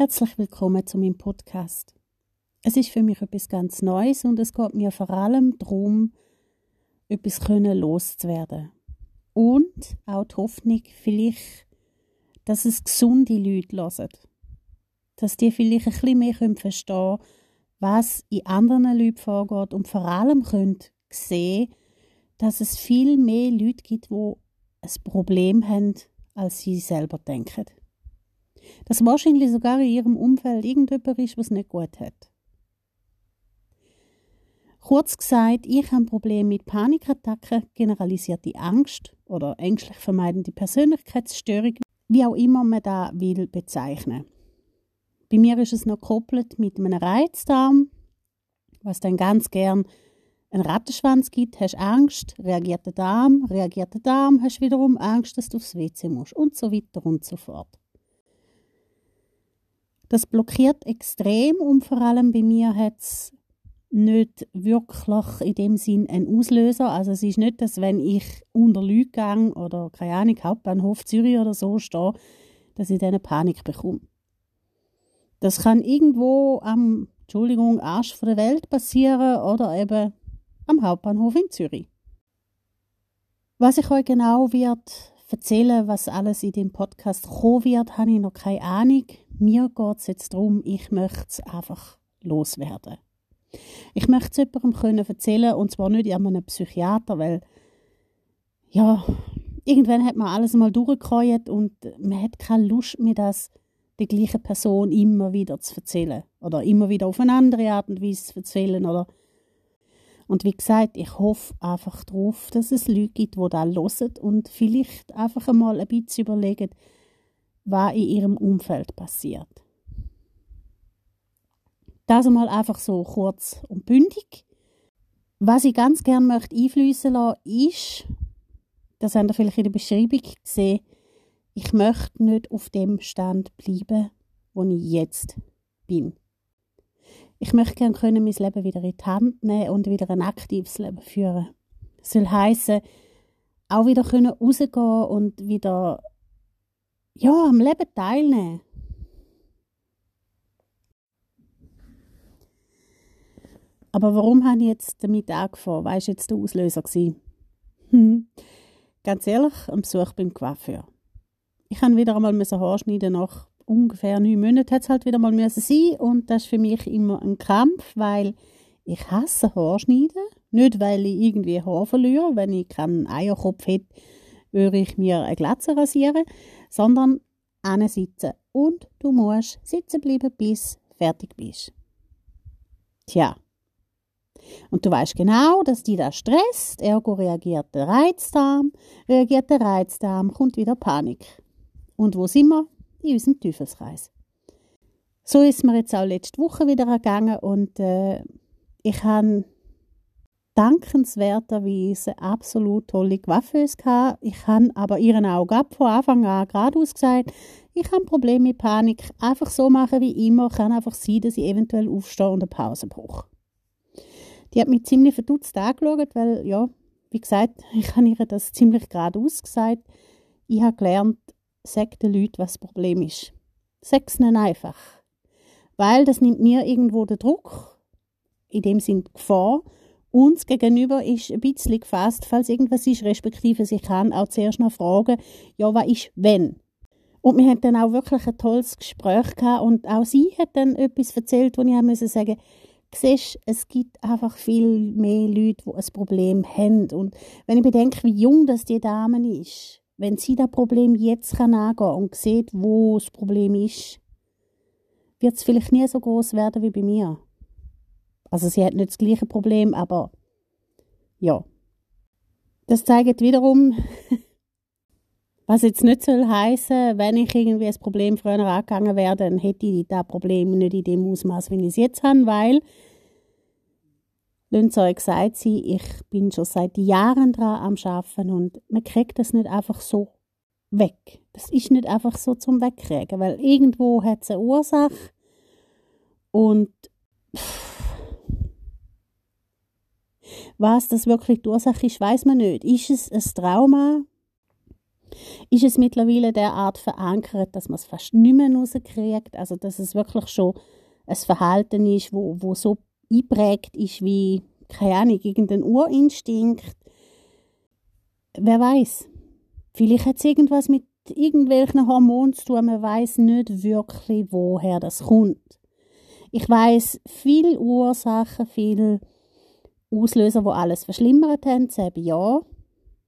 Herzlich willkommen zu meinem Podcast. Es ist für mich etwas ganz Neues und es geht mir vor allem darum, etwas loszuwerden. Und auch die Hoffnung, vielleicht, dass es gesunde Leute hören. Dass die vielleicht ein bisschen mehr verstehen können, was in anderen Leuten vorgeht und vor allem können sehen, dass es viel mehr Leute gibt, die ein Problem haben, als sie selber denken dass wahrscheinlich sogar in ihrem Umfeld irgendjemand ist, was nicht gut hat. Kurz gesagt, ich habe ein Problem mit Panikattacken, generalisierte Angst oder ängstlich vermeidende Persönlichkeitsstörung, wie auch immer man da will bezeichnen. Bei mir ist es noch gekoppelt mit einem Reizdarm, was dann ganz gern einen Rattenschwanz gibt, hast Angst, reagiert der Darm, reagiert der Darm, hast wiederum Angst, dass du aufs WC musst und so weiter und so fort. Das blockiert extrem und vor allem bei mir hat es nicht wirklich in dem Sinn einen Auslöser. Also es ist nicht, dass wenn ich unter Leute oder keine Ahnung, Hauptbahnhof Zürich oder so stehe, dass ich dann eine Panik bekomme. Das kann irgendwo am, Entschuldigung, Arsch der Welt passieren oder eben am Hauptbahnhof in Zürich. Was ich euch genau wird erzählen, was alles in dem Podcast kommen wird, habe ich noch keine Ahnung. Mir geht es jetzt darum, ich möchte es einfach loswerden. Ich möchte es jemandem können erzählen und zwar nicht einem Psychiater, weil ja, irgendwann hat man alles mal durchgekreuzt und man hat keine Lust mehr, das der gleichen Person immer wieder zu erzählen oder immer wieder auf eine andere Art und Weise zu erzählen oder und wie gesagt, ich hoffe einfach darauf, dass es Leute gibt, die da hören und vielleicht einfach einmal ein bisschen überlegen, was in ihrem Umfeld passiert. Das einmal einfach so kurz und bündig. Was ich ganz gerne möchte einfließen lassen, ist, das habt ihr vielleicht in der Beschreibung gesehen, ich möchte nicht auf dem Stand bleiben, wo ich jetzt bin. Ich möchte gerne können mein Leben wieder in die Hand nehmen und wieder ein aktives Leben führen. Das soll heißen, auch wieder können rausgehen und wieder ja, am Leben teilnehmen. Aber warum habe ich jetzt damit angefangen? Weißt du jetzt der Auslöser Hm. Ganz ehrlich, ein Besuch beim Coiffeur. Ich habe wieder einmal Haar schneiden nach ungefähr neun Monaten hat es halt wieder mal müssen sein und das ist für mich immer ein Kampf, weil ich hasse Haarschneiden. Nicht, weil ich irgendwie Haar verliere, wenn ich keinen Eierkopf hätte, würde ich mir eine Glatze rasieren, sondern sitzen. Und du musst sitzen bleiben, bis fertig bist. Tja. Und du weißt genau, dass die das stresst, ergo reagiert der Reizdarm, reagiert der Reizdarm, kommt wieder Panik. Und wo sind wir? In unserem Teufelskreis. So ist mir jetzt auch letzte Woche wieder gegangen und äh, ich habe dankenswerterweise absolut tolle Coiffeuse gehabt. Ich habe aber ihren auch von Anfang an geradeaus gesagt, ich habe Probleme mit Panik. Einfach so machen wie immer. Kann einfach sein, dass ich eventuell aufstehe und eine Pause brauche. Die hat mich ziemlich verdutzt angeschaut, weil, ja, wie gesagt, ich habe ihr das ziemlich geradeaus gesagt. Ich habe gelernt, sag den Leuten, was das Problem ist. Sag es ihnen einfach. Weil das nimmt mir irgendwo den Druck, in dem Sinn Gefahr, uns gegenüber ist ein bisschen gefasst, falls irgendwas ist, respektive sie kann auch zuerst noch fragen, ja, was ist wenn? Und wir hatten dann auch wirklich ein tolles Gespräch gehabt und auch sie hat dann etwas erzählt, wo ich sagen, siehst, es gibt einfach viel mehr Leute, die ein Problem haben. Und wenn ich bedenke, wie jung das die Dame ist, wenn sie das Problem jetzt kann angehen und sieht, wo das Problem ist, wird es vielleicht nie so groß werden wie bei mir. Also sie hat nicht das gleiche Problem, aber ja. Das zeigt wiederum, was jetzt nicht soll heißen, wenn ich irgendwie ein Problem früher angegangen wäre, dann hätte ich das Problem nicht in dem Ausmaß, wie ich es jetzt habe, weil Sie euch gesagt sein, ich bin schon seit Jahren dran am Arbeiten und man kriegt das nicht einfach so weg. Das ist nicht einfach so zum Wegkriegen, weil irgendwo hat es eine Ursache und pff, was das wirklich die Ursache ist, weiß man nicht. Ist es ein Trauma? Ist es mittlerweile derart verankert, dass man es fast nicht mehr rauskriegt? Also, dass es wirklich schon ein Verhalten ist, wo, wo so eingeprägt ist wie, keine Ahnung, irgendein Urinstinkt? Wer weiß? Vielleicht hat es irgendwas mit irgendwelchen Hormonen zu tun. Man weiß nicht wirklich, woher das kommt. Ich weiß viele Ursachen, viele Auslöser, wo alles verschlimmert haben, eben ja.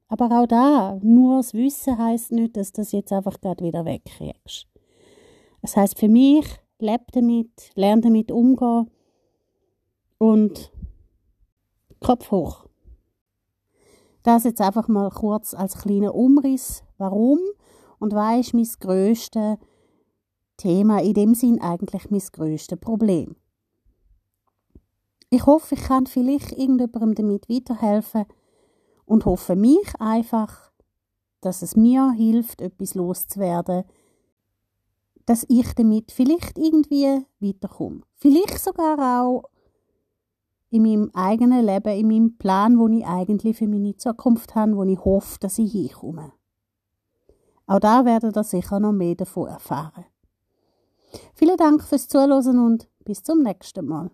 Aber auch da, nur das Wissen heißt nicht, dass du das jetzt einfach gerade wieder wegkriegst. Das heißt für mich, lebe damit, lerne damit umgehen und Kopf hoch. Das jetzt einfach mal kurz als kleiner Umriss, warum und was ist mein grösstes Thema, in dem Sinn eigentlich mein grösstes Problem. Ich hoffe, ich kann vielleicht irgendjemandem damit weiterhelfen und hoffe mich einfach, dass es mir hilft, etwas loszuwerden, dass ich damit vielleicht irgendwie weiterkomme. Vielleicht sogar auch in meinem eigenen Leben, in meinem Plan, wo ich eigentlich für meine Zukunft habe, wo ich hoffe, dass ich hinkomme. Auch da werdet ihr sicher noch mehr davon erfahren. Vielen Dank fürs Zuhören und bis zum nächsten Mal.